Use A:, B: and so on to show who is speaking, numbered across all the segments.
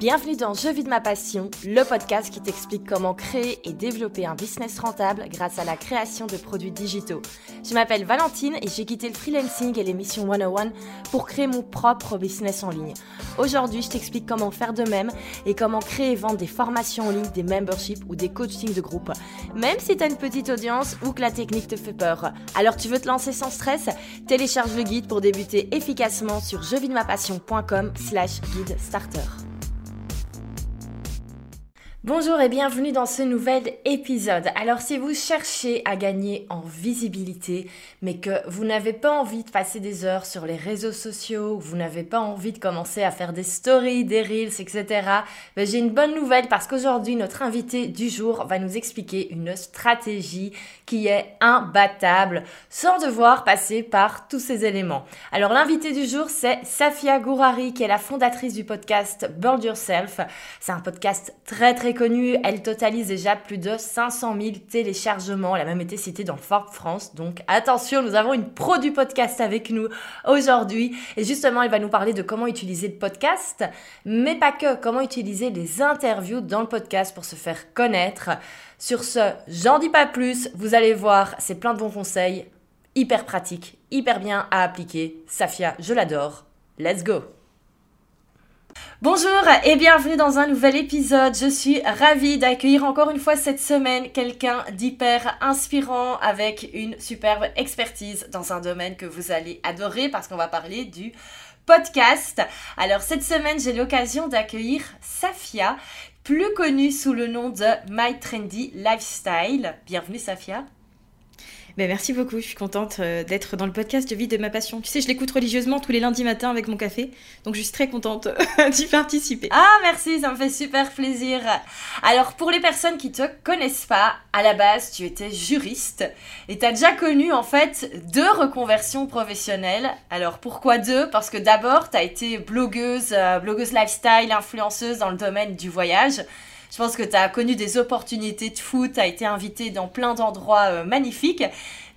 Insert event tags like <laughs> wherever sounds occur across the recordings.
A: Bienvenue dans Je vis de ma passion, le podcast qui t'explique comment créer et développer un business rentable grâce à la création de produits digitaux. Je m'appelle Valentine et j'ai quitté le freelancing et l'émission 101 pour créer mon propre business en ligne. Aujourd'hui, je t'explique comment faire de même et comment créer et vendre des formations en ligne, des memberships ou des coachings de groupe, même si tu as une petite audience ou que la technique te fait peur. Alors tu veux te lancer sans stress? Télécharge le guide pour débuter efficacement sur jevidemapassion.com slash guide starter. Bonjour et bienvenue dans ce nouvel épisode. Alors si vous cherchez à gagner en visibilité, mais que vous n'avez pas envie de passer des heures sur les réseaux sociaux, vous n'avez pas envie de commencer à faire des stories, des reels, etc., ben, j'ai une bonne nouvelle parce qu'aujourd'hui notre invité du jour va nous expliquer une stratégie qui est imbattable sans devoir passer par tous ces éléments. Alors l'invité du jour c'est Safia Gourari qui est la fondatrice du podcast Build Yourself. C'est un podcast très très connue, elle totalise déjà plus de 500 000 téléchargements. Elle a même été citée dans Forbes France. Donc attention, nous avons une pro du podcast avec nous aujourd'hui. Et justement, elle va nous parler de comment utiliser le podcast, mais pas que, comment utiliser les interviews dans le podcast pour se faire connaître. Sur ce, j'en dis pas plus, vous allez voir, c'est plein de bons conseils, hyper pratiques, hyper bien à appliquer. Safia, je l'adore. Let's go Bonjour et bienvenue dans un nouvel épisode. Je suis ravie d'accueillir encore une fois cette semaine quelqu'un d'hyper inspirant avec une superbe expertise dans un domaine que vous allez adorer parce qu'on va parler du podcast. Alors cette semaine, j'ai l'occasion d'accueillir Safia, plus connue sous le nom de My Trendy Lifestyle. Bienvenue Safia.
B: Ben, merci beaucoup, je suis contente euh, d'être dans le podcast de Vie de ma passion. Tu sais, je l'écoute religieusement tous les lundis matins avec mon café, donc je suis très contente <laughs> d'y participer.
A: Ah merci, ça me fait super plaisir. Alors pour les personnes qui te connaissent pas, à la base tu étais juriste et tu as déjà connu en fait deux reconversions professionnelles. Alors pourquoi deux? Parce que d'abord tu as été blogueuse, euh, blogueuse lifestyle, influenceuse dans le domaine du voyage. Je pense que tu as connu des opportunités de foot, tu as été invité dans plein d'endroits euh, magnifiques,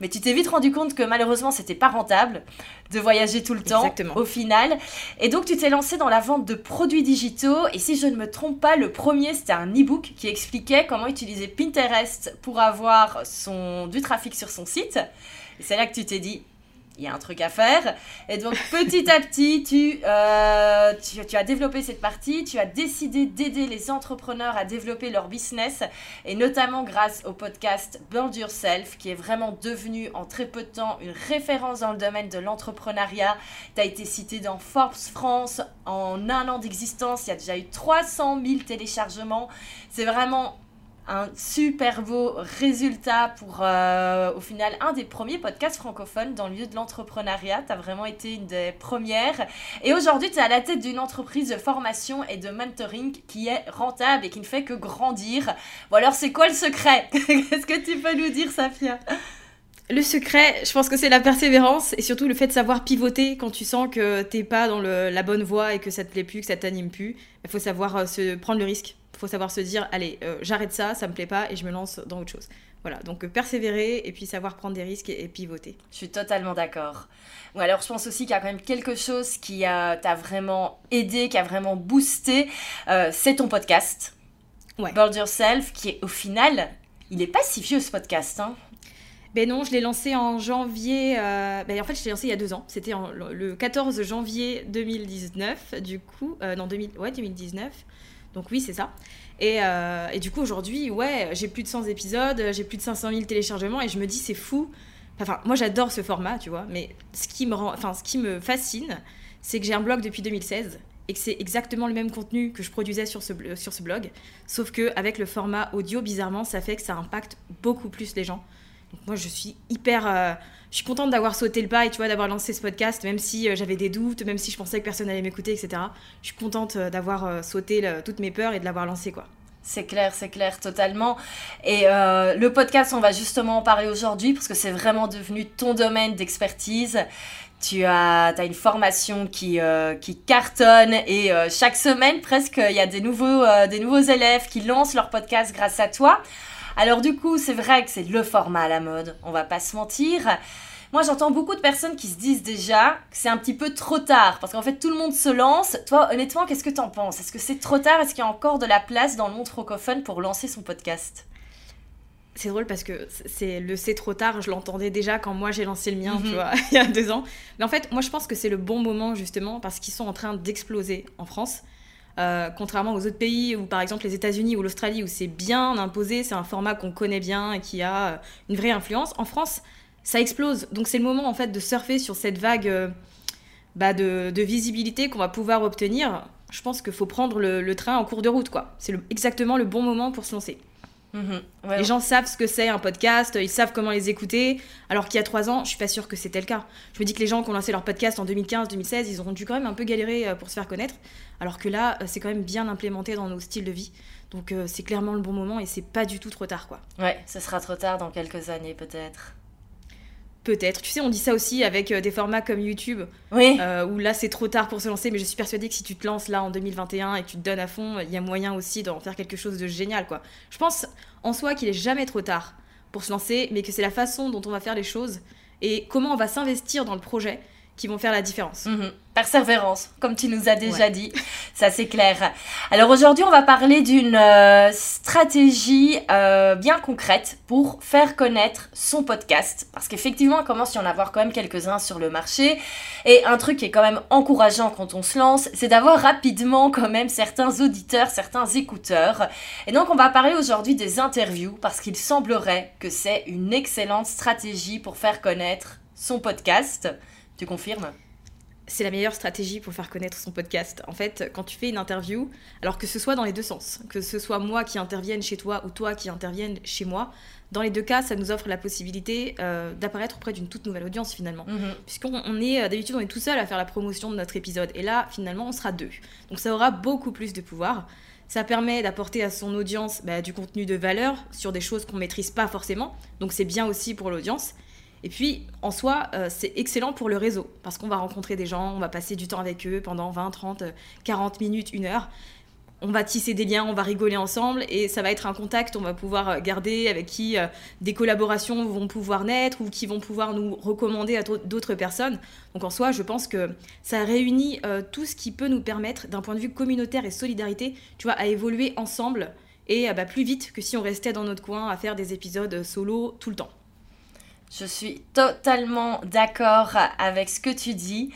A: mais tu t'es vite rendu compte que malheureusement, c'était pas rentable de voyager tout le temps Exactement. au final. Et donc, tu t'es lancé dans la vente de produits digitaux. Et si je ne me trompe pas, le premier, c'était un e-book qui expliquait comment utiliser Pinterest pour avoir son, du trafic sur son site. Et c'est là que tu t'es dit, il y a un truc à faire. Et donc <laughs> petit à petit, tu, euh, tu, tu, as développé cette partie, tu as décidé d'aider les entrepreneurs à développer leur business, et notamment grâce au podcast Build Yourself, qui est vraiment devenu en très peu de temps une référence dans le domaine de l'entrepreneuriat. Tu as été cité dans Forbes France en un an d'existence, il y a déjà eu 300 000 téléchargements. C'est vraiment un super beau résultat pour, euh, au final, un des premiers podcasts francophones dans le lieu de l'entrepreneuriat. Tu as vraiment été une des premières. Et aujourd'hui, tu es à la tête d'une entreprise de formation et de mentoring qui est rentable et qui ne fait que grandir. Bon, alors, c'est quoi le secret? <laughs> Qu'est-ce que tu peux nous dire, Safia?
B: Le secret, je pense que c'est la persévérance et surtout le fait de savoir pivoter quand tu sens que t'es pas dans la bonne voie et que ça te plaît plus, que ça t'anime plus. Il faut savoir euh, se prendre le risque faut savoir se dire, allez, euh, j'arrête ça, ça me plaît pas et je me lance dans autre chose. Voilà, donc euh, persévérer et puis savoir prendre des risques et, pivoter.
A: Je suis totalement d'accord. Bon, alors je pense aussi qu'il y a quand même quelque chose qui t'a vraiment aidé, qui a vraiment boosté, euh, c'est ton podcast. Ouais. Build Yourself, qui est au final, il est pas si vieux ce podcast. Hein.
B: Ben non, je l'ai lancé en janvier. Ben en fait, je l'ai lancé il y a deux ans. C'était le 14 janvier 2019, du coup. non, 2000, ouais, 2019. Donc oui, c'est ça. Euh, et, du coup, aujourd'hui, ouais, j'ai plus de 100 épisodes, j'ai plus de 500 000 téléchargements et je me dis, c'est fou. Enfin, moi, j'adore ce format, tu vois, mais ce qui me, rend, ce qui me fascine, c'est que j'ai un blog depuis 2016 et que c'est exactement le même contenu que je produisais sur ce, sur ce blog, sauf qu'avec le format audio, bizarrement, ça fait que ça impacte beaucoup plus les gens. Donc moi, je suis hyper... Euh, je suis contente d'avoir sauté le pas et tu vois d'avoir lancé ce podcast, même si euh, j'avais des doutes, même si je pensais que personne allait m'écouter, etc. Je suis contente euh, d'avoir sauté toutes mes peurs et de l'avoir lancé, quoi.
A: C'est clair, c'est clair, totalement. Et le podcast, on va justement en parler aujourd'hui parce que c'est vraiment devenu ton domaine d'expertise. Tu as, as, une formation qui, qui cartonne et chaque semaine, presque, il y a des nouveaux, des nouveaux élèves qui lancent leur podcast grâce à toi. Alors du coup, c'est vrai que c'est le format à la mode, on va pas se mentir. Moi, j'entends beaucoup de personnes qui se disent déjà que c'est un petit peu trop tard, parce qu'en fait, tout le monde se lance. Toi, honnêtement, qu'est-ce que t'en penses? Est-ce que c'est trop tard? Est-ce qu'il y a encore de la place dans le monde francophone pour lancer son podcast?
B: C'est drôle parce que c'est le c'est trop tard, je l'entendais déjà quand moi j'ai lancé le mien, tu
A: Mhm.
B: vois, <laughs> il y a deux ans. Mais en fait, moi je pense que c'est le bon moment justement parce qu'ils sont en train d'exploser en France. Euh, contrairement aux autres pays où par exemple les États-Unis ou l'Australie où c'est bien imposé, c'est un format qu'on connaît bien et qui a euh, une vraie influence. En France, ça explose. Donc c'est le moment en fait de surfer sur cette vague euh, bah, de, visibilité qu'on va pouvoir obtenir. Je pense qu'il faut prendre le, le train en cours de route, quoi. C'est exactement le bon moment pour se lancer.
A: Mhm. Ouais,
B: Les gens savent ce que c'est un podcast, ils savent comment les écouter, alors qu'il y a trois ans, je suis pas sûre que c'était le cas. Je me dis que les gens qui ont lancé leur podcast en 2015-2016, ils auront dû quand même un peu galérer euh, pour se faire connaître, alors que là, euh, c'est quand même bien implémenté dans nos styles de vie. Donc euh, c'est clairement le bon moment et c'est pas du tout trop tard, quoi.
A: Ouais, ce sera trop tard dans quelques années peut-être.
B: Peut-être. Tu sais, on dit ça aussi avec euh, des formats comme YouTube,
A: Oui.
B: euh, où là c'est trop tard pour se lancer, mais je suis persuadée que si tu te lances là en 2021 et que tu te donnes à fond, il y a moyen aussi d'en faire quelque chose de génial, quoi. Je pense en soi qu'il est jamais trop tard pour se lancer, mais que c'est la façon dont on va faire les choses et comment on va s'investir dans le projet qui vont faire la différence.
A: Mhm. Persévérance, comme tu nous as déjà
B: Ouais.
A: dit, ça c'est clair. Alors aujourd'hui, on va parler d'une euh, stratégie euh, bien concrète pour faire connaître son podcast. Parce qu'effectivement, il commence à y en avoir quand même quelques-uns sur le marché. Et un truc qui est quand même encourageant quand on se lance, c'est d'avoir rapidement quand même certains auditeurs, certains écouteurs. Et donc on va parler aujourd'hui des interviews parce qu'il semblerait que c'est une excellente stratégie pour faire connaître son podcast. Tu confirmes?
B: C'est la meilleure stratégie pour faire connaître son podcast. En fait, quand tu fais une interview, alors que ce soit dans les deux sens, que ce soit moi qui intervienne chez toi ou toi qui intervienne chez moi, dans les deux cas, ça nous offre la possibilité euh, d'apparaître auprès d'une toute nouvelle audience finalement.
A: Mhm.
B: Puisqu'on on est, euh, d'habitude, on est tout seul à faire la promotion de notre épisode. Et là, finalement, on sera deux. Donc ça aura beaucoup plus de pouvoir. Ça permet d'apporter à son audience bah, du contenu de valeur sur des choses qu'on maîtrise pas forcément. Donc c'est bien aussi pour l'audience. Et puis, en soi, euh, c'est excellent pour le réseau. Parce qu'on va rencontrer des gens, on va passer du temps avec eux pendant 20, 30, euh, 40 minutes, une heure. On va tisser des liens, on va rigoler ensemble et ça va être un contact, on va pouvoir euh, garder avec qui euh, des collaborations vont pouvoir naître ou qui vont pouvoir nous recommander à d'au- d'autres personnes. Donc en soi, je pense que ça réunit tout ce qui peut nous permettre, d'un point de vue communautaire et solidarité, tu vois, à évoluer ensemble et bah, plus vite que si on restait dans notre coin à faire des épisodes solo tout le temps.
A: Je suis totalement d'accord avec ce que tu dis.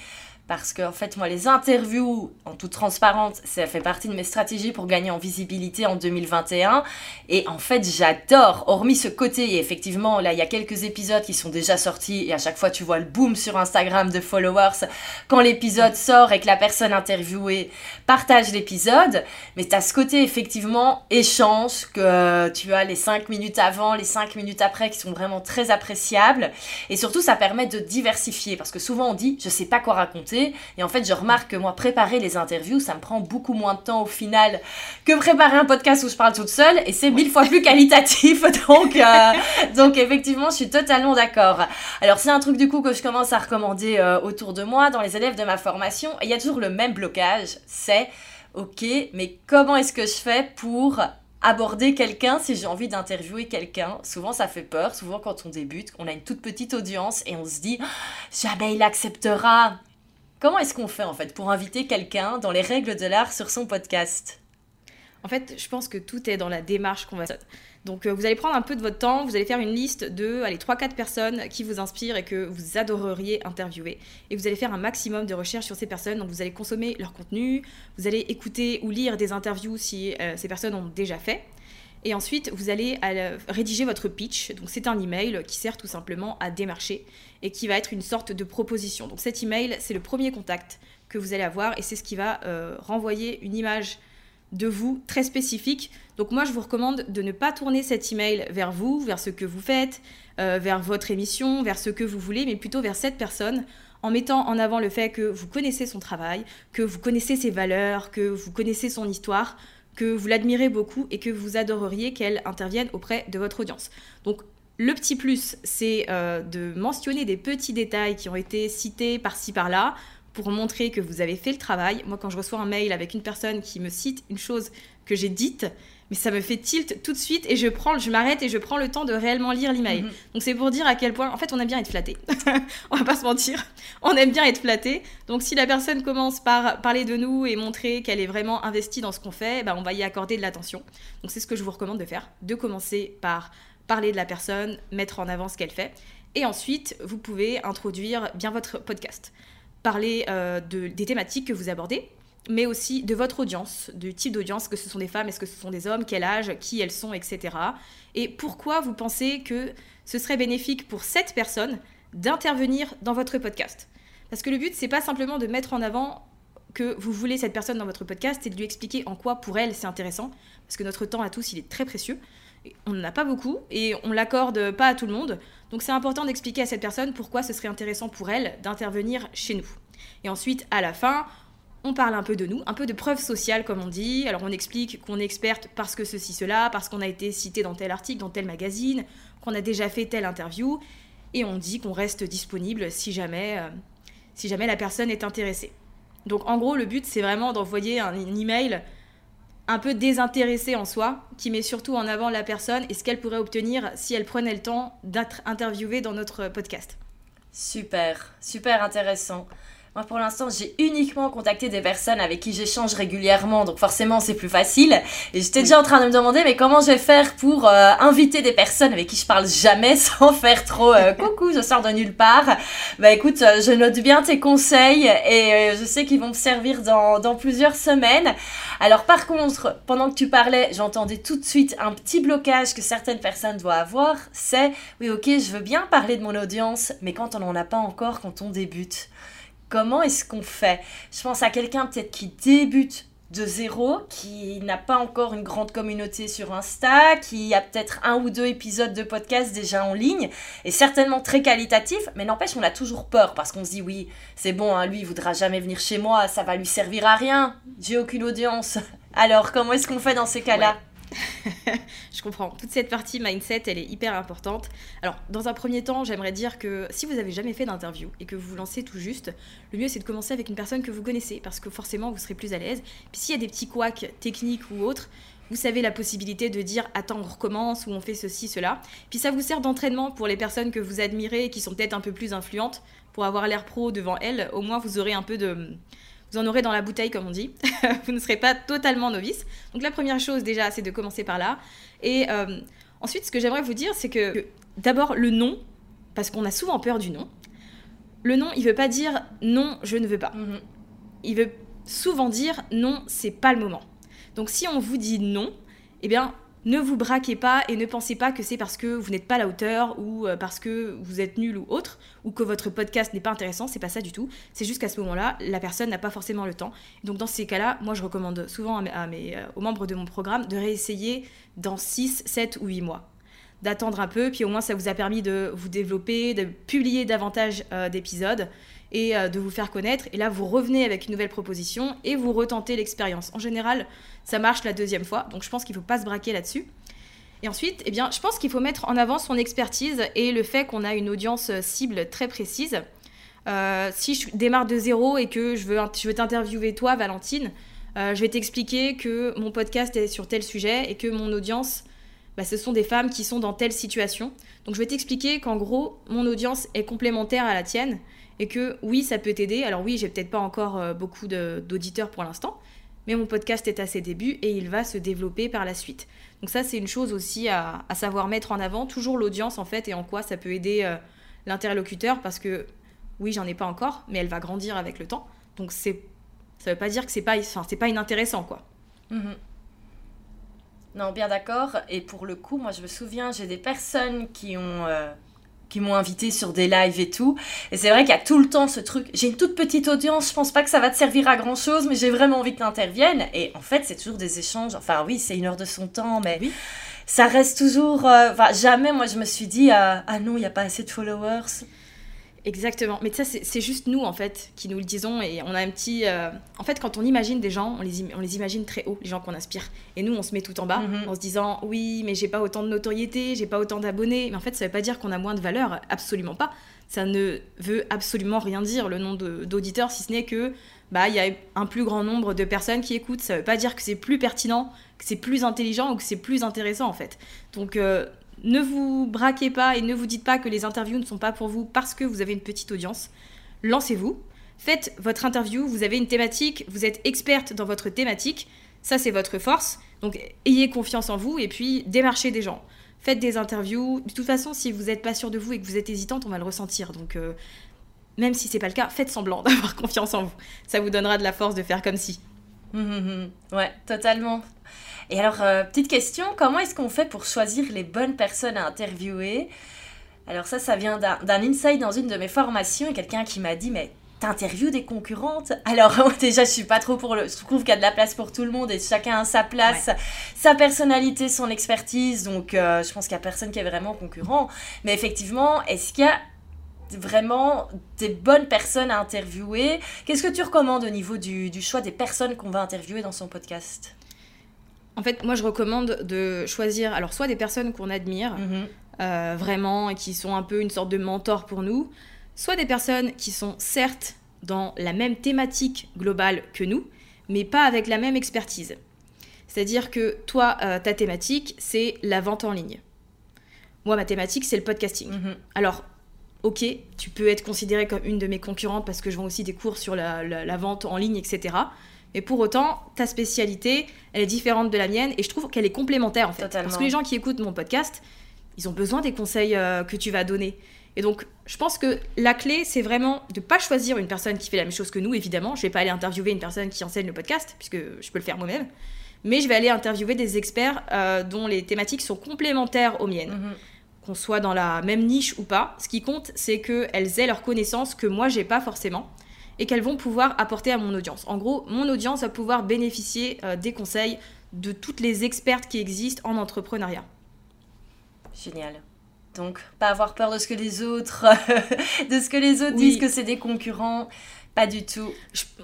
A: Parce que, en fait, moi, les interviews, en toute transparence, ça fait partie de mes stratégies pour gagner en visibilité en 2021. Et en fait, j'adore, hormis ce côté, et effectivement, là, il y a quelques épisodes qui sont déjà sortis, et à chaque fois, tu vois le boom sur Instagram de followers quand l'épisode sort et que la personne interviewée partage l'épisode. Mais tu as ce côté, effectivement, échange, que euh, tu as les 5 minutes avant, les 5 minutes après, qui sont vraiment très appréciables. Et surtout, ça permet de diversifier. Parce que souvent, on dit, je sais pas quoi raconter. Et en fait, je remarque que moi, préparer les interviews, ça me prend beaucoup moins de temps au final que préparer un podcast où je parle toute seule. Et c'est mille fois plus qualitatif. <laughs> Donc, euh, donc effectivement, je suis totalement d'accord. Alors, c'est un truc du coup que je commence à recommander euh, autour de moi, dans les élèves de ma formation. Et il y a toujours le même blocage. C'est, ok, mais comment est-ce que je fais pour aborder quelqu'un si j'ai envie d'interviewer quelqu'un? Souvent ça fait peur, souvent quand on débute, on a une toute petite audience et on se dit jamais il acceptera. Comment est-ce qu'on fait en fait pour inviter quelqu'un dans les règles de l'art sur son podcast?
B: En fait, je pense que tout est dans la démarche qu'on va. Donc, euh, vous allez prendre un peu de votre temps, vous allez faire une liste de allez, 3-4 personnes qui vous inspirent et que vous adoreriez interviewer. Et vous allez faire un maximum de recherches sur ces personnes. Donc, vous allez consommer leur contenu, vous allez écouter ou lire des interviews si euh, ces personnes ont déjà fait. Et ensuite, vous allez euh, rédiger votre pitch. Donc, c'est un email qui sert tout simplement à démarcher et qui va être une sorte de proposition. Donc, cet email, c'est le premier contact que vous allez avoir et c'est ce qui va euh, renvoyer une image de vous très spécifique. Donc moi, je vous recommande de ne pas tourner cet email vers vous, vers ce que vous faites, euh, vers votre émission, vers ce que vous voulez, mais plutôt vers cette personne en mettant en avant le fait que vous connaissez son travail, que vous connaissez ses valeurs, que vous connaissez son histoire, que vous l'admirez beaucoup et que vous adoreriez qu'elle intervienne auprès de votre audience. Donc le petit plus, c'est euh, de mentionner des petits détails qui ont été cités par-ci par-là pour montrer que vous avez fait le travail. Moi, quand je reçois un mail avec une personne qui me cite une chose que j'ai dite, mais ça me fait tilt tout de suite et je prends, je m'arrête et je prends le temps de réellement lire l'email. Mhm. Donc c'est pour dire à quel point, en fait, on aime bien être flatté. <laughs> on va pas se mentir, on aime bien être flatté. Donc si la personne commence par parler de nous et montrer qu'elle est vraiment investie dans ce qu'on fait, bah, on va y accorder de l'attention. Donc c'est ce que je vous recommande de faire, de commencer par parler de la personne, mettre en avant ce qu'elle fait. Et ensuite, vous pouvez introduire bien votre podcast. Parler euh, de, des thématiques que vous abordez, mais aussi de votre audience, du type d'audience, que ce sont des femmes, est-ce que ce sont des hommes, quel âge, qui elles sont, etc. Et pourquoi vous pensez que ce serait bénéfique pour cette personne d'intervenir dans votre podcast? Parce que le but, c'est pas simplement de mettre en avant que vous voulez cette personne dans votre podcast et de lui expliquer en quoi pour elle c'est intéressant, parce que notre temps à tous, il est très précieux. On n'en a pas beaucoup et on l'accorde pas à tout le monde. Donc c'est important d'expliquer à cette personne pourquoi ce serait intéressant pour elle d'intervenir chez nous. Et ensuite, à la fin, on parle un peu de nous, un peu de preuve sociale comme on dit. Alors on explique qu'on est experte parce que ceci, cela, parce qu'on a été cité dans tel article, dans tel magazine, qu'on a déjà fait telle interview, et on dit qu'on reste disponible si jamais, euh, si jamais la personne est intéressée. Donc en gros, le but c'est vraiment d'envoyer un, un email un peu désintéressé en soi, qui met surtout en avant la personne et ce qu'elle pourrait obtenir si elle prenait le temps d'être interviewée dans notre podcast.
A: Super, super intéressant. Moi, pour l'instant, j'ai uniquement contacté des personnes avec qui j'échange régulièrement, donc forcément, c'est plus facile. Et j'étais déjà en train de me demander, mais comment je vais faire pour euh, inviter des personnes avec qui je parle jamais <laughs> sans faire trop euh, <laughs> coucou, je sors de nulle part. Bah écoute, euh, je note bien tes conseils et je sais qu'ils vont me servir dans, dans plusieurs semaines. Alors par contre, pendant que tu parlais, j'entendais tout de suite un petit blocage que certaines personnes doivent avoir. C'est, oui, ok, je veux bien parler de mon audience, mais quand on n'en a pas encore, quand on débute. Comment est-ce qu'on fait? Je pense à quelqu'un peut-être qui débute de zéro, qui n'a pas encore une grande communauté sur Insta, qui a peut-être un ou deux épisodes de podcast déjà en ligne, et certainement très qualitatif, mais n'empêche, on a toujours peur, parce qu'on se dit, oui, c'est bon, hein, lui, il voudra jamais venir chez moi, ça va lui servir à rien, j'ai aucune audience. <laughs> Alors, comment est-ce qu'on fait dans ces cas-là? <laughs>
B: je comprends. Toute cette partie mindset, elle est hyper importante. Alors, dans un premier temps, j'aimerais dire que si vous n'avez jamais fait d'interview et que vous vous lancez tout juste, le mieux c'est de commencer avec une personne que vous connaissez parce que forcément vous serez plus à l'aise. Puis s'il y a des petits couacs techniques ou autres, vous savez la possibilité de dire attends, on recommence ou on fait ceci, cela. Puis ça vous sert d'entraînement pour les personnes que vous admirez et qui sont peut-être un peu plus influentes pour avoir l'air pro devant elles. Au moins, vous aurez un peu de vous en aurez dans la bouteille, comme on dit. <laughs> vous ne serez pas totalement novice. Donc la première chose déjà, c'est de commencer par là. Et euh, ensuite, ce que j'aimerais vous dire, c'est que, d'abord le nom, parce qu'on a souvent peur du nom. Le nom, il veut pas dire non, je ne veux pas. Mhm. Il veut souvent dire non, c'est pas le moment. Donc si on vous dit non, eh bien ne vous braquez pas et ne pensez pas que c'est parce que vous n'êtes pas à la hauteur ou euh, parce que vous êtes nul ou autre ou que votre podcast n'est pas intéressant, c'est pas ça du tout. C'est juste qu'à ce moment-là, la personne n'a pas forcément le temps. Donc dans ces cas-là, moi je recommande souvent euh, aux membres de mon programme de réessayer dans 6, 7 ou 8 mois d'attendre un peu, puis au moins ça vous a permis de vous développer, de publier davantage euh, d'épisodes et euh, de vous faire connaître. Et là, vous revenez avec une nouvelle proposition et vous retentez l'expérience. En général, ça marche la deuxième fois, donc je pense qu'il ne faut pas se braquer là-dessus. Et ensuite, eh bien, je pense qu'il faut mettre en avant son expertise et le fait qu'on a une audience euh, cible très précise. Euh, si je démarre de zéro et que je veux, je veux t'interviewer toi, Valentine, je vais t'expliquer que mon podcast est sur tel sujet et que mon audience, bah, ce sont des femmes qui sont dans telle situation. Donc je vais t'expliquer qu'en gros, mon audience est complémentaire à la tienne et que oui, ça peut t'aider. Alors oui, j'ai peut-être pas encore euh, beaucoup d'auditeurs pour l'instant, mais mon podcast est à ses débuts et il va se développer par la suite. Donc ça, c'est une chose aussi à, savoir mettre en avant, toujours l'audience en fait, et en quoi ça peut aider euh, l'interlocuteur, parce que oui, j'en ai pas encore, mais elle va grandir avec le temps. Donc c'est, ça veut pas dire que c'est pas, enfin, c'est pas inintéressant quoi.
A: Mhm. Non, bien d'accord. Et pour le coup, moi, je me souviens, j'ai des personnes qui ont euh, qui m'ont invité sur des lives et tout. Et c'est vrai qu'il y a tout le temps ce truc. J'ai une toute petite audience, je pense pas que ça va te servir à grand chose, mais j'ai vraiment envie que tu interviennes. Et en fait, c'est toujours des échanges. Enfin, oui, c'est une heure de son temps, mais oui. ça reste toujours. Euh, enfin, jamais, moi, je me suis dit, euh, ah non, il n'y a pas assez de followers.
B: Exactement. Mais ça, c'est juste nous, en fait, qui nous le disons. Et on a un petit. Euh, en fait, quand on imagine des gens, on les, on les imagine très haut, les gens qu'on inspire. Et nous, on se met tout en bas mhm. en se disant Oui, mais j'ai pas autant de notoriété, j'ai pas autant d'abonnés. Mais en fait, ça veut pas dire qu'on a moins de valeur. Absolument pas. ça ne veut absolument rien dire le nombre d'auditeurs, si ce n'est que bah il y a un plus grand nombre de personnes qui écoutent. Ça veut pas dire que c'est plus pertinent, que c'est plus intelligent ou que c'est plus intéressant en fait. Donc euh, ne vous braquez pas et ne vous dites pas que les interviews ne sont pas pour vous parce que vous avez une petite audience. Lancez-vous, faites votre interview, vous avez une thématique, vous êtes experte dans votre thématique, ça c'est votre force. Donc ayez confiance en vous et puis démarchez des gens. Faites des interviews. De toute façon, si vous n'êtes pas sûr de vous et que vous êtes hésitante, on va le ressentir. Donc euh, même si c'est pas le cas, faites semblant <laughs> d'avoir confiance en vous. Ça vous donnera de la force de faire comme si.
A: Hum. ouais, totalement. Et alors, euh, petite question, comment est-ce qu'on fait pour choisir les bonnes personnes à interviewer? Alors ça, ça vient d'un insight dans une de mes formations et quelqu'un qui m'a dit, mais t'interviews des concurrentes? Alors <laughs> déjà, je suis pas trop pour le... Je trouve qu'il y a de la place pour tout le monde et chacun a sa place, sa personnalité, son expertise. Donc euh, je pense qu'il y a personne qui est vraiment concurrent. Mais effectivement, est-ce qu'il y a vraiment des bonnes personnes à interviewer? Qu'est-ce que tu recommandes au niveau du, du choix des personnes qu'on va interviewer dans son podcast?
B: En fait, moi, je recommande de choisir, alors, soit des personnes qu'on admire mhm. euh, vraiment et qui sont un peu une sorte de mentor pour nous, soit des personnes qui sont certes dans la même thématique globale que nous, mais pas avec la même expertise. C'est-à-dire que toi, euh, ta thématique, c'est la vente en ligne. Moi, ma thématique, c'est le podcasting. Mhm. Alors, ok, tu peux être considérée comme une de mes concurrentes parce que je vends aussi des cours sur la, la vente en ligne, etc. Et pour autant, ta spécialité, elle est différente de la mienne et je trouve qu'elle est complémentaire en fait. Parce que les gens qui écoutent mon podcast, ils ont besoin des conseils euh, que tu vas donner. Et donc, je pense que la clé, c'est vraiment de ne pas choisir une personne qui fait la même chose que nous, évidemment. Je ne vais pas aller interviewer une personne qui enseigne le podcast, puisque je peux le faire moi-même. Mais je vais aller interviewer des experts euh, dont les thématiques sont complémentaires aux miennes. Mhm. Qu'on soit dans la même niche ou pas. Ce qui compte, c'est qu'elles aient leurs connaissances que moi, j'ai pas forcément et qu'elles vont pouvoir apporter à mon audience. En gros, mon audience va pouvoir bénéficier euh, des conseils de toutes les expertes qui existent en entrepreneuriat.
A: Génial. Donc, pas avoir peur de ce que les autres, <laughs> de ce que les autres disent que c'est des concurrents. Pas du tout.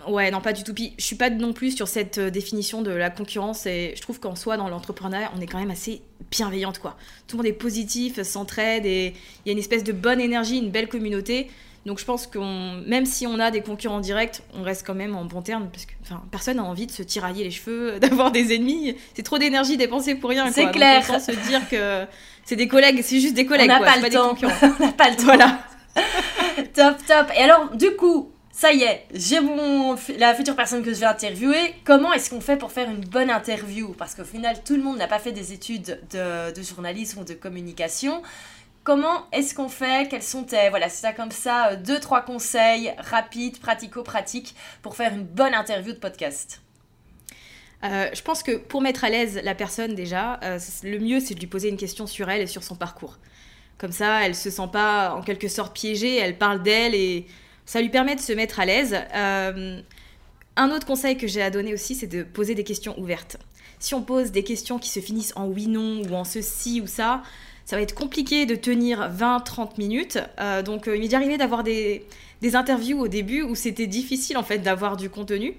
B: ouais, non, pas du tout. Puis, je suis pas non plus sur cette euh, définition de la concurrence. Et je trouve qu'en soi, dans l'entrepreneuriat, on est quand même assez bienveillante, quoi. Tout le monde est positif, s'entraide et il y a une espèce de bonne énergie, une belle communauté. Donc je pense que même si on a des concurrents directs, on reste quand même en bon terme parce que personne n'a envie de se tirailler les cheveux, <laughs> d'avoir des ennemis. C'est trop d'énergie dépensée pour rien.
A: C'est clair.
B: Donc, se dire que c'est des collègues, c'est juste des collègues.
A: On n'a pas, le temps. <laughs> on n'a pas le temps. Voilà. <laughs> top, top. Et alors, du coup, ça y est, j'ai mon la future personne que je vais interviewer. Comment est-ce qu'on fait pour faire une bonne interview? Parce qu'au final, tout le monde n'a pas fait des études de, de journalisme ou de communication. Comment est-ce qu'on fait? Quels sont tes, voilà, c'est ça comme ça, euh, deux, trois conseils rapides, pratico-pratiques pour faire une bonne interview de podcast?
B: Euh, je pense que pour mettre à l'aise la personne déjà, euh, le mieux c'est de lui poser une question sur elle et sur son parcours. Comme ça, elle se sent pas en quelque sorte piégée, elle parle d'elle et ça lui permet de se mettre à l'aise. un autre conseil que j'ai à donner aussi, c'est de poser des questions ouvertes. Si on pose des questions qui se finissent en oui, non ou en ceci ou ça, ça va être compliqué de tenir 20-30 minutes. Euh, donc euh, il m'est arrivé d'avoir des, interviews au début où c'était difficile en fait d'avoir du contenu.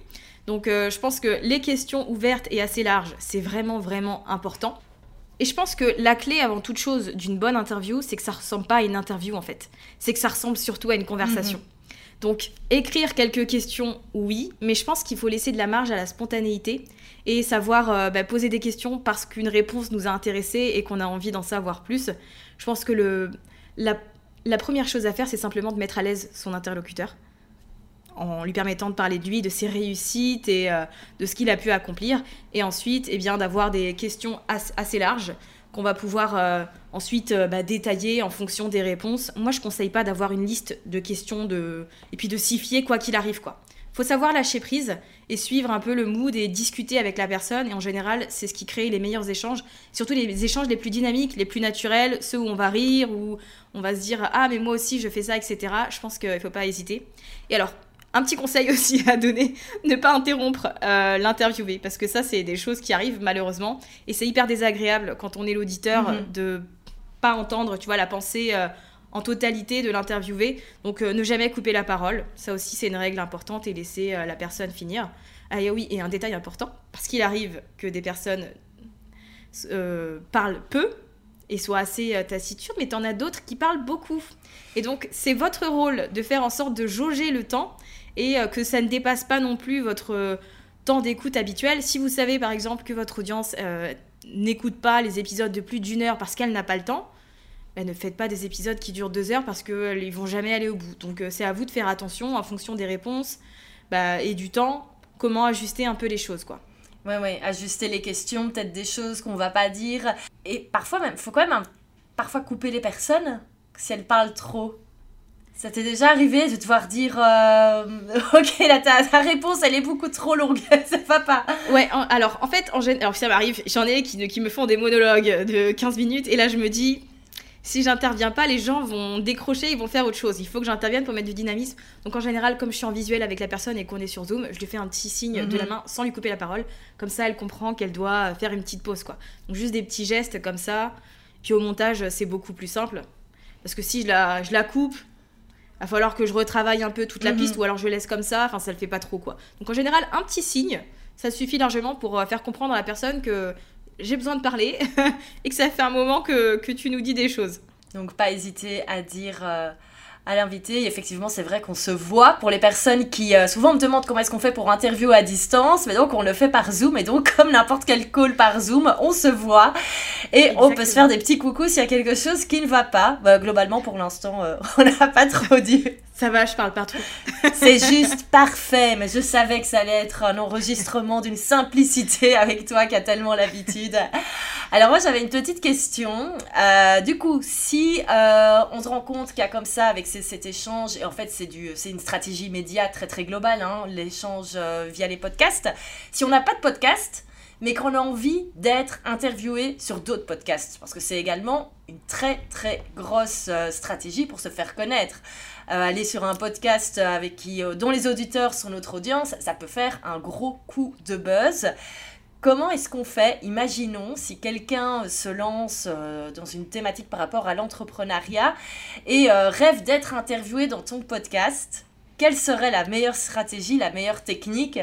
B: Donc euh, je pense que les questions ouvertes et assez larges, c'est vraiment vraiment important. Et je pense que la clé avant toute chose d'une bonne interview, c'est que ça ressemble pas à une interview en fait. C'est que ça ressemble surtout à une conversation. Mhm. Donc écrire quelques questions, oui, mais je pense qu'il faut laisser de la marge à la spontanéité et savoir euh, bah, poser des questions parce qu'une réponse nous a intéressé et qu'on a envie d'en savoir plus. Je pense que la, première chose à faire, c'est simplement de mettre à l'aise son interlocuteur en lui permettant de parler de lui, de ses réussites et euh, de ce qu'il a pu accomplir. Et ensuite, eh bien, d'avoir des questions assez larges qu'on va pouvoir euh, ensuite bah, détailler en fonction des réponses. Moi, je conseille pas d'avoir une liste de questions de... et puis de s'y fier quoi qu'il arrive. quoi faut savoir lâcher prise et suivre un peu le mood et discuter avec la personne. Et en général, c'est ce qui crée les meilleurs échanges, surtout les échanges les plus dynamiques, les plus naturels, ceux où on va rire, où on va se dire Ah, mais moi aussi je fais ça, etc. Je pense qu'il ne faut pas hésiter. Et alors, un petit conseil <laughs> aussi à donner, ne pas interrompre euh, l'interviewé, parce que ça, c'est des choses qui arrivent malheureusement. Et c'est hyper désagréable quand on est l'auditeur de mm-hmm. de pas entendre, tu vois, la pensée. Euh, en totalité de l'interviewer. Donc euh, ne jamais couper la parole, ça aussi c'est une règle importante et laisser euh, la personne finir. Ah et oui, et un détail important, parce qu'il arrive que des personnes parlent peu et soient assez taciturnes, mais tu en as d'autres qui parlent beaucoup. Et donc, c'est votre rôle de faire en sorte de jauger le temps et que ça ne dépasse pas non plus votre temps d'écoute habituel. Si vous savez par exemple que votre audience n'écoute pas les épisodes de plus d'une heure parce qu'elle n'a pas le temps, bah, ne faites pas des épisodes qui durent deux heures parce qu'ils ne vont jamais aller au bout. Donc c'est à vous de faire attention en fonction des réponses bah, et du temps, comment ajuster un peu les choses quoi.
A: Ouais, ouais, ajuster les questions, peut-être des choses qu'on va pas dire. Et parfois même, faut quand même parfois couper les personnes si elles parlent trop. Ça t'est déjà arrivé de devoir dire euh, <laughs> Ok, là, ta, réponse, elle est beaucoup trop longue, <laughs> ça va pas.
B: Ouais, alors en fait, en alors, ça m'arrive, j'en ai qui, qui me font des monologues de 15 minutes, et là, je me dis si j'interviens pas, les gens vont décrocher, ils vont faire autre chose. Il faut que j'intervienne pour mettre du dynamisme. Donc en général, comme je suis en visuel avec la personne et qu'on est sur Zoom, je lui fais un petit signe de la mhm. main sans lui couper la parole. Comme ça, elle comprend qu'elle doit faire une petite pause, quoi. Donc juste des petits gestes comme ça. Puis au montage, c'est beaucoup plus simple. Parce que si je la, je la coupe, va falloir que je retravaille un peu toute la mhm. piste ou alors je laisse comme ça. Enfin, ça le fait pas trop, quoi. Donc en général, un petit signe, ça suffit largement pour euh, faire comprendre à la personne que j'ai besoin de parler <laughs> et que ça fait un moment que, que, tu nous dis des choses.
A: Donc pas hésiter à dire euh, à l'invité, effectivement c'est vrai qu'on se voit. Pour les personnes qui euh, souvent me demandent comment est-ce qu'on fait pour interview à distance, mais donc on le fait par Zoom. Et donc <laughs> comme n'importe quel call par Zoom, on se voit. Et on peut se faire des petits coucous s'il y a quelque chose qui ne va pas. Bah, globalement pour l'instant euh, <laughs> on n'a pas trop dit.
B: Ça va, je parle trop. <laughs>
A: C'est juste parfait, mais je savais que ça allait être un enregistrement d'une simplicité avec toi qui a tellement l'habitude. Alors moi j'avais une petite question. Euh, du coup, si euh, on se rend compte qu'il y a comme ça avec cet échange, et en fait c'est c'est une stratégie média très très globale, hein, l'échange euh, via les podcasts. Si on n'a pas de podcast, mais qu'on a envie d'être interviewé sur d'autres podcasts, parce que c'est également une très très grosse stratégie pour se faire connaître. Euh, aller sur un podcast avec qui, euh, dont les auditeurs sont notre audience, ça peut faire un gros coup de buzz. Comment est-ce qu'on fait Imaginons si quelqu'un se lance euh, dans une thématique par rapport à l'entrepreneuriat et rêve d'être interviewé dans ton podcast? Quelle serait la meilleure stratégie, la meilleure technique?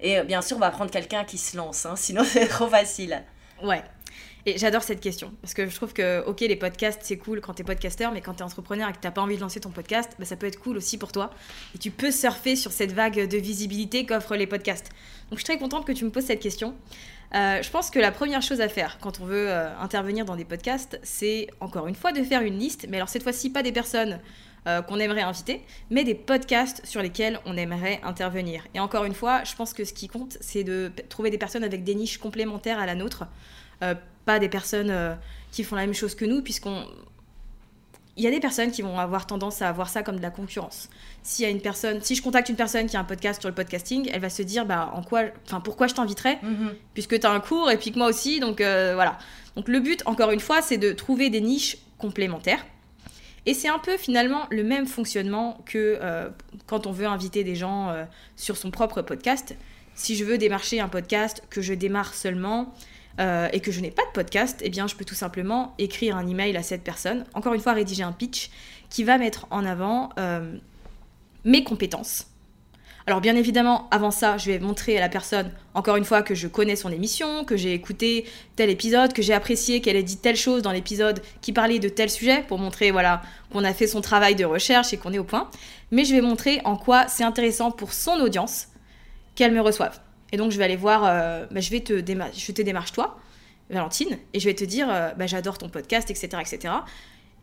A: Et bien sûr, on va prendre quelqu'un qui se lance, hein, sinon <laughs> c'est trop facile.
B: Ouais, et j'adore cette question, parce que je trouve que, ok, les podcasts, c'est cool quand t'es podcasteur, mais quand t'es entrepreneur et que t'as pas envie de lancer ton podcast, bah, ça peut être cool aussi pour toi. Et tu peux surfer sur cette vague de visibilité qu'offrent les podcasts. Donc je suis très contente que tu me poses cette question. Euh, je pense que la première chose à faire quand on veut euh, intervenir dans des podcasts, c'est encore une fois de faire une liste, mais alors cette fois-ci pas des personnes euh, qu'on aimerait inviter, mais des podcasts sur lesquels on aimerait intervenir. Et encore une fois, je pense que ce qui compte, c'est de trouver des personnes avec des niches complémentaires à la nôtre pas des personnes euh, qui font la même chose que nous, puisqu'on il y a des personnes qui vont avoir tendance à voir ça comme de la concurrence. S'il y a une personne, si je contacte une personne qui a un podcast sur le podcasting, elle va se dire bah en quoi, enfin pourquoi je t'inviterais mhm. puisque tu as un cours et puis que moi aussi, donc euh, voilà. Donc le but, encore une fois, c'est de trouver des niches complémentaires. Et c'est un peu finalement le même fonctionnement que euh, quand on veut inviter des gens sur son propre podcast. Si je veux démarcher un podcast que je démarre seulement, euh, et que je n'ai pas de podcast, eh bien je peux tout simplement écrire un email à cette personne, encore une fois rédiger un pitch qui va mettre en avant euh, mes compétences. Alors bien évidemment, avant ça, je vais montrer à la personne, encore une fois, que je connais son émission, que j'ai écouté tel épisode, que j'ai apprécié qu'elle ait dit telle chose dans l'épisode qui parlait de tel sujet, pour montrer voilà qu'on a fait son travail de recherche et qu'on est au point. Mais je vais montrer en quoi c'est intéressant pour son audience qu'elle me reçoive. Et donc, je vais aller voir, euh, bah, je vais te, je te démarche toi, Valentine, et je vais te dire, euh, bah, j'adore ton podcast, etc. etc.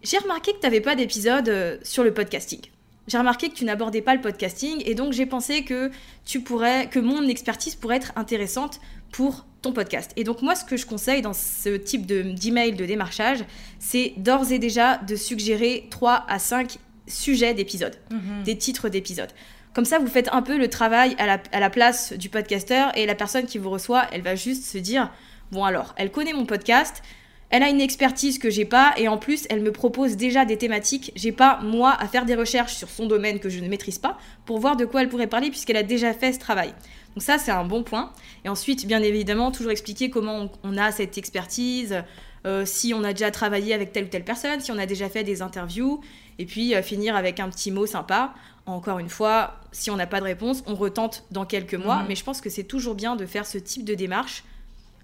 B: J'ai remarqué que tu n'avais pas d'épisode euh, sur le podcasting. J'ai remarqué que tu n'abordais pas le podcasting, et donc j'ai pensé que tu pourrais, que mon expertise pourrait être intéressante pour ton podcast. Et donc moi, ce que je conseille dans ce type d'email de, de démarchage, c'est d'ores et déjà de suggérer 3 à 5 sujets d'épisodes, mhm. des titres d'épisodes. Comme ça, vous faites un peu le travail à la, place du podcasteur et la personne qui vous reçoit, elle va juste se dire bon alors, elle connaît mon podcast, elle a une expertise que j'ai pas et en plus, elle me propose déjà des thématiques. J'ai pas moi à faire des recherches sur son domaine que je ne maîtrise pas pour voir de quoi elle pourrait parler puisqu'elle a déjà fait ce travail. Donc ça, c'est un bon point. Et ensuite, bien évidemment, toujours expliquer comment on, a cette expertise, euh, si on a déjà travaillé avec telle ou telle personne, si on a déjà fait des interviews, et puis euh, finir avec un petit mot sympa encore une fois, si on n'a pas de réponse, on retente dans quelques mois, mhm. mais je pense que c'est toujours bien de faire ce type de démarche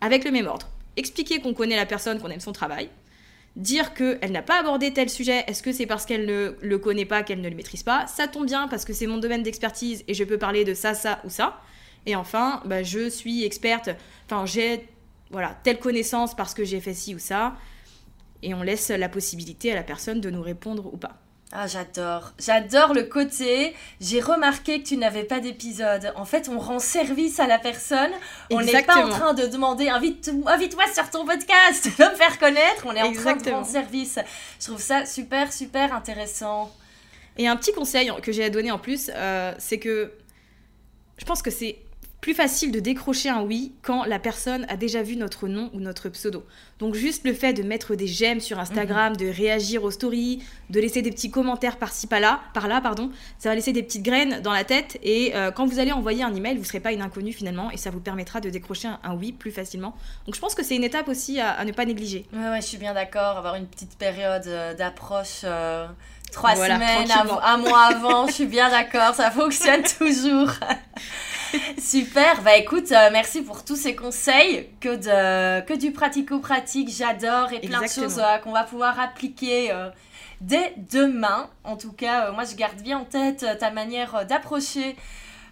B: avec le même ordre. Expliquer qu'on connaît la personne, qu'on aime son travail. dire qu'elle n'a pas abordé tel sujet, est-ce que c'est parce qu'elle ne le connaît pas, qu'elle ne le maîtrise pas? Ça tombe bien parce que c'est mon domaine d'expertise et je peux parler de ça, ça ou ça. Et enfin, bah, je suis experte, enfin j'ai voilà, telle connaissance parce que j'ai fait ci ou ça. Et on laisse la possibilité à la personne de nous répondre ou pas.
A: Ah, j'adore. J'adore le côté. J'ai remarqué que tu n'avais pas d'épisode. En fait, on rend service à la personne. On n'est pas en train de demander invite-toi invite sur ton podcast, <laughs> va me faire connaître. On est en train de rendre service. Je trouve ça super, super intéressant.
B: Et un petit conseil que j'ai à donner en plus, euh, c'est que je pense que c'est plus facile de décrocher un oui quand la personne a déjà vu notre nom ou notre pseudo. Donc juste le fait de mettre des j'aime sur Instagram, de réagir aux stories, de laisser des petits commentaires par-ci par-là, par là, pardon, ça va laisser des petites graines dans la tête et euh, quand vous allez envoyer un email, vous ne serez pas une inconnue finalement et ça vous permettra de décrocher un, oui plus facilement. Donc je pense que c'est une étape aussi à, ne pas négliger.
A: Ouais, ouais, je suis bien d'accord, avoir une petite période euh, d'approche. Euh, trois semaines, un mois avant, je suis bien d'accord, ça fonctionne <laughs> toujours. <laughs> Super, bah écoute, euh, merci pour tous ces conseils, que, de, que du pratico-pratique, j'adore, et plein de choses euh, qu'on va pouvoir appliquer euh, dès demain. En tout cas, moi je garde bien en tête ta manière d'approcher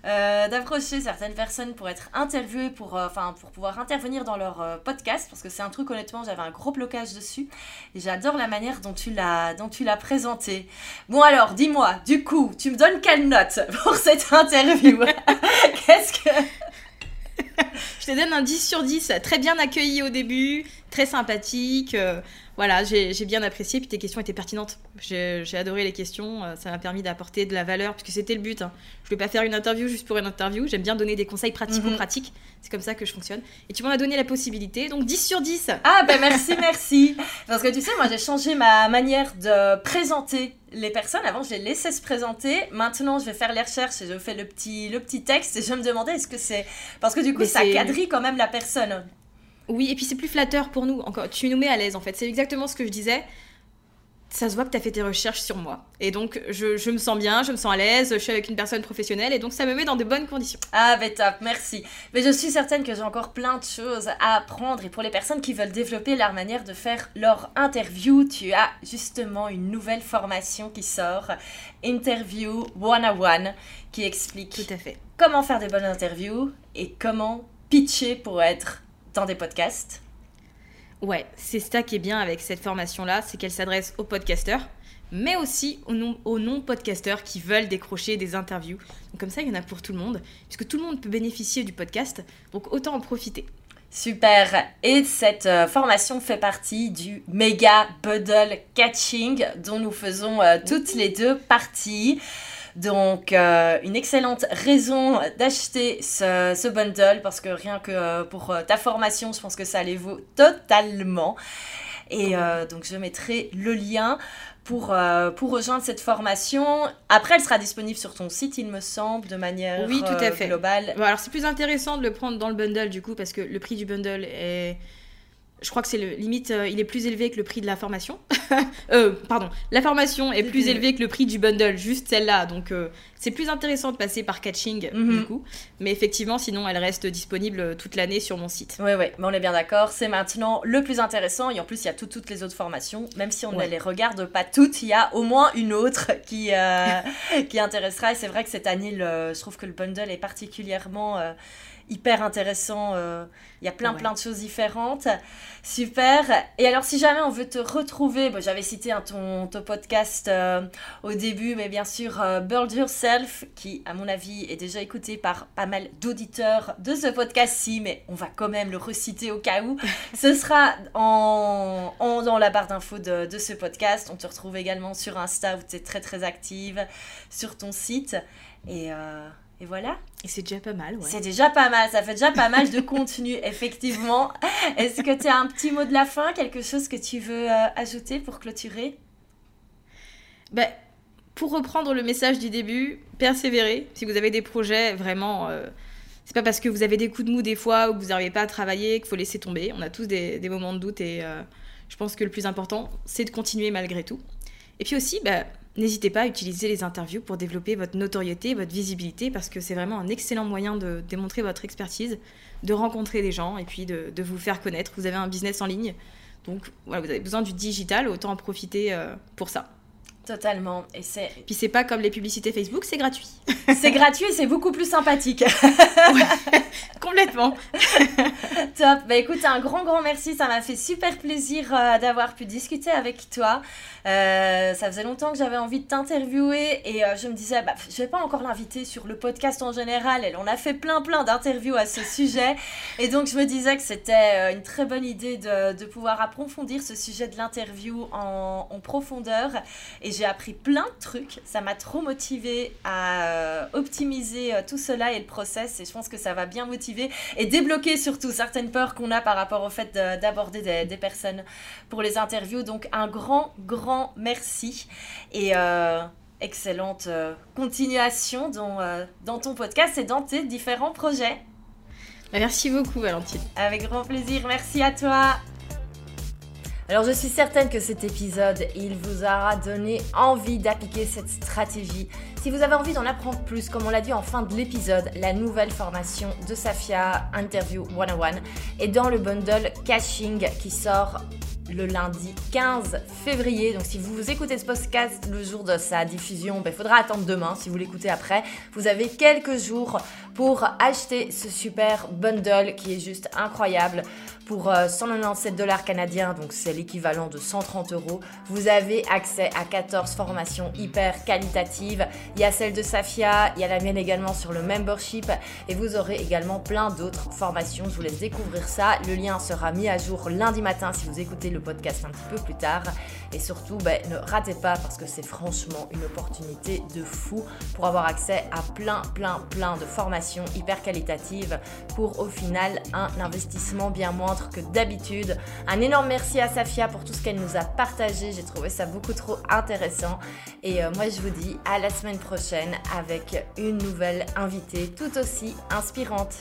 A: euh, d'approcher certaines personnes pour être interviewées, pour, euh, enfin, pour pouvoir intervenir dans leur euh, podcast, parce que c'est un truc, honnêtement, j'avais un gros blocage dessus. Et j'adore la manière dont tu l'as, dont tu l'as présenté. Bon, alors, dis-moi, du coup, tu me donnes quelle note pour <laughs> cette interview? <laughs> Qu'est-ce que. <laughs>
B: Je te donne un 10 sur 10, très bien accueilli au début, très sympathique voilà, j'ai bien apprécié. Puis tes questions étaient pertinentes. J'ai adoré les questions. Euh, ça m'a permis d'apporter de la valeur, puisque c'était le but. Hein. Je ne vais pas faire une interview juste pour une interview. J'aime bien donner des conseils pratico-pratiques. Mhm. C'est comme ça que je fonctionne. Et tu m'en as donné la possibilité. Donc 10 sur 10.
A: Ah, ben merci, merci. Parce que tu sais, moi, j'ai changé ma manière de présenter les personnes. Avant, je les laissais se présenter. Maintenant, je vais faire les recherches et je fais le petit, le petit texte. Et je me demandais, est-ce que c'est. Parce que du coup, ça quadrille quand même la personne.
B: Oui, et puis c'est plus flatteur pour nous. Encore, tu nous mets à l'aise en fait. C'est exactement ce que je disais. Ça se voit que tu as fait tes recherches sur moi. Et donc, je, me sens bien, je me sens à l'aise, je suis avec une personne professionnelle et donc ça me met dans de bonnes conditions.
A: Ah, ben top, merci. Mais je suis certaine que j'ai encore plein de choses à apprendre. Et pour les personnes qui veulent développer leur manière de faire leur interview, tu as justement une nouvelle formation qui sort Interview 101 qui explique
B: Tout à fait.
A: comment faire des bonnes interviews et comment pitcher pour être des podcasts.
B: Ouais, c'est ça qui est bien avec cette formation-là, c'est qu'elle s'adresse aux podcasteurs, mais aussi aux non-podcasteurs qui veulent décrocher des interviews. Donc comme ça, il y en a pour tout le monde, puisque tout le monde peut bénéficier du podcast, donc autant en profiter.
A: Super. Et cette euh, formation fait partie du méga bundle catching dont nous faisons euh, toutes les deux parties. Donc, euh, une excellente raison d'acheter ce, bundle parce que rien que euh, pour euh, ta formation, je pense que ça les vaut totalement. Et donc, je mettrai le lien pour, pour rejoindre cette formation. Après, elle sera disponible sur ton site, il me semble, de manière oui, tout à fait. globale.
B: alors, c'est plus intéressant de le prendre dans le bundle du coup parce que le prix du bundle est je crois que c'est le limite, euh, il est plus élevé que le prix de la formation. <laughs> euh, pardon, la formation est plus élevée que le prix du bundle, juste celle-là. Donc euh, c'est plus intéressant de passer par catching mhm. du coup. Mais effectivement, sinon elle reste disponible toute l'année sur mon site.
A: Oui, oui, mais on est bien d'accord. C'est maintenant le plus intéressant. Et en plus, il y a toutes les autres formations. Même si on ne les regarde pas toutes, il y a au moins une autre <laughs> qui, qui intéressera. Et c'est vrai que cette année, je trouve que le bundle est particulièrement hyper intéressant. Euh, il y a plein, plein de choses différentes. Super. Et alors, si jamais on veut te retrouver, bon, j'avais cité un ton, ton, podcast euh, au début, mais bien sûr, euh, Build Yourself, qui, à mon avis, est déjà écouté par pas mal d'auditeurs de ce podcast-ci, mais on va quand même le reciter au cas où. <laughs> ce sera en, en, dans la barre d'infos de, de ce podcast. On te retrouve également sur Insta, où tu es très, très active, sur ton site. Et. Et voilà.
B: Et c'est déjà pas mal, ouais.
A: C'est déjà pas mal, ça fait déjà pas mal de <laughs> contenu, effectivement. Est-ce que tu as un petit mot de la fin, quelque chose que tu veux euh, ajouter pour clôturer?
B: Ben, Pour reprendre le message du début, persévérer. Si vous avez des projets, vraiment, euh, c'est pas parce que vous avez des coups de mou des fois ou que vous n'arrivez pas à travailler qu'il faut laisser tomber. On a tous des, des moments de doute et euh, je pense que le plus important, c'est de continuer malgré tout. Et puis aussi, ben, N'hésitez pas à utiliser les interviews pour développer votre notoriété, votre visibilité, parce que c'est vraiment un excellent moyen de démontrer votre expertise, de rencontrer des gens et puis de, vous faire connaître. Vous avez un business en ligne, Donc vous avez besoin du digital, autant en profiter pour ça.
A: Totalement. Et c'est.
B: Puis c'est pas comme les publicités Facebook, c'est gratuit. <laughs>
A: c'est gratuit et c'est beaucoup plus sympathique. <laughs>
B: complètement. <laughs>
A: Top. Bah écoute, un grand, grand merci. Ça m'a fait super plaisir euh, d'avoir pu discuter avec toi. Euh, ça faisait longtemps que j'avais envie de t'interviewer et euh, je me disais, bah, je vais pas encore l'inviter sur le podcast en général. Elle en a fait plein, plein d'interviews à ce sujet. Et donc, je me disais que c'était une très bonne idée de, de, pouvoir approfondir ce sujet de l'interview en, en, profondeur. Et j'ai appris plein de trucs. Ça m'a trop motivée à optimiser tout cela et le process. Et je pense que ça va bien motiver et débloquer surtout certaines peurs qu'on a par rapport au fait d'aborder des, des, personnes pour les interviews. Donc un grand, grand merci et euh, excellente euh, continuation dans, euh, dans ton podcast et dans tes différents projets.
B: Merci beaucoup Valentine.
A: Avec grand plaisir, merci à toi. Alors je suis certaine que cet épisode, il vous aura donné envie d'appliquer cette stratégie. Si vous avez envie d'en apprendre plus, comme on l'a dit en fin de l'épisode, la nouvelle formation de Safia Interview 101 est dans le bundle Caching qui sort le lundi 15 février. Donc si vous écoutez ce podcast le jour de sa diffusion, il ben, faudra attendre demain. Si vous l'écoutez après, vous avez quelques jours pour acheter ce super bundle qui est juste incroyable. Pour 197 euh, dollars canadiens, donc c'est l'équivalent de 130 euros, vous avez accès à 14 formations hyper qualitatives. Il y a celle de Safia, il y a la mienne également sur le membership et vous aurez également plein d'autres formations. Je vous laisse découvrir ça. Le lien sera mis à jour lundi matin si vous écoutez le podcast un petit peu plus tard. Et surtout, ben, ne ratez pas parce que c'est franchement une opportunité de fou pour avoir accès à plein, plein, plein de formations hyper qualitatives pour au final un investissement bien moindre que d'habitude. Un énorme merci à Safia pour tout ce qu'elle nous a partagé. J'ai trouvé ça beaucoup trop intéressant. Et euh, moi, je vous dis à la semaine prochaine avec une nouvelle invitée tout aussi inspirante.